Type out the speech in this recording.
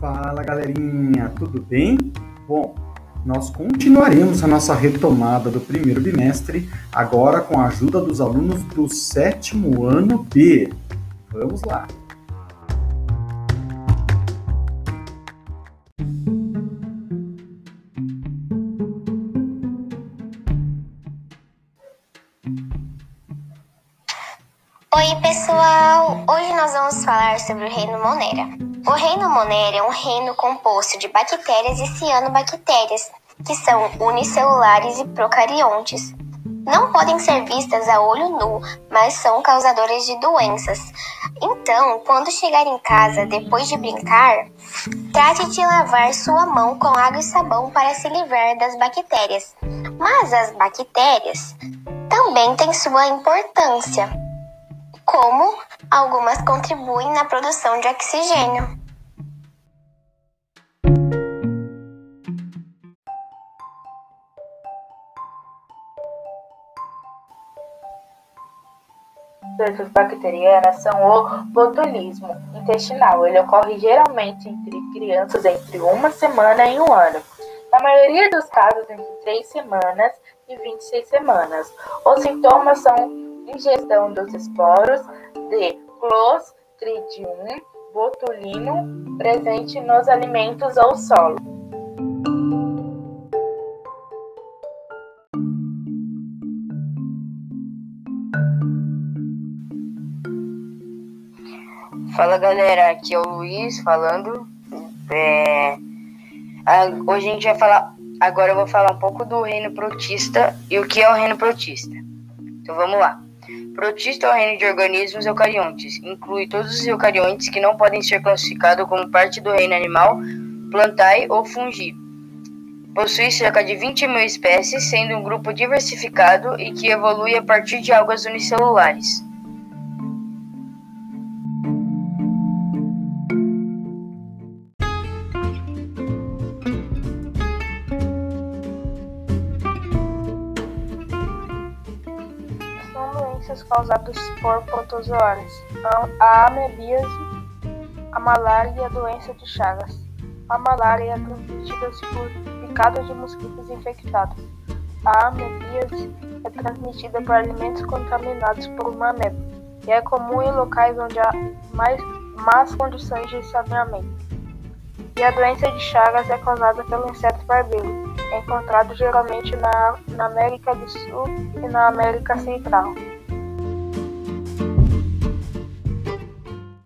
Fala galerinha, tudo bem? Bom, nós continuaremos a nossa retomada do primeiro bimestre, agora com a ajuda dos alunos do sétimo ano B. Vamos lá! Oi, pessoal! Hoje nós vamos falar sobre o reino Monera. O reino Monera é um reino composto de bactérias e cianobactérias, que são unicelulares e procariontes. Não podem ser vistas a olho nu, mas são causadoras de doenças. Então, quando chegar em casa depois de brincar, trate de lavar sua mão com água e sabão para se livrar das bactérias. Mas as bactérias também têm sua importância, como algumas contribuem na produção de oxigênio. Doenças bacterianas são o botulismo intestinal. Ele ocorre geralmente entre crianças entre uma semana e um ano. Na maioria dos casos, entre 3 semanas e 26 semanas. Os sintomas são ingestão dos esporos de Clostridium botulino presente nos alimentos ou solo. Fala galera, aqui é o Luiz falando. É, hoje a gente vai falar. Agora eu vou falar um pouco do reino protista e o que é o reino protista. Então vamos lá. Protista é o reino de organismos eucariontes. Inclui todos os eucariontes que não podem ser classificados como parte do reino animal, plantae ou fungi. Possui cerca de 20 mil espécies, sendo um grupo diversificado e que evolui a partir de algas unicelulares. Doenças causadas por protozoários, a amebíase, a malária e a doença de Chagas. A malária é transmitida por picadas de mosquitos infectados. A amebíase é transmitida por alimentos contaminados por uma ameba e é comum em locais onde há mais más condições de saneamento. E a doença de Chagas é causada pelo inseto barbeiro, encontrado geralmente na, na América do Sul e na América Central.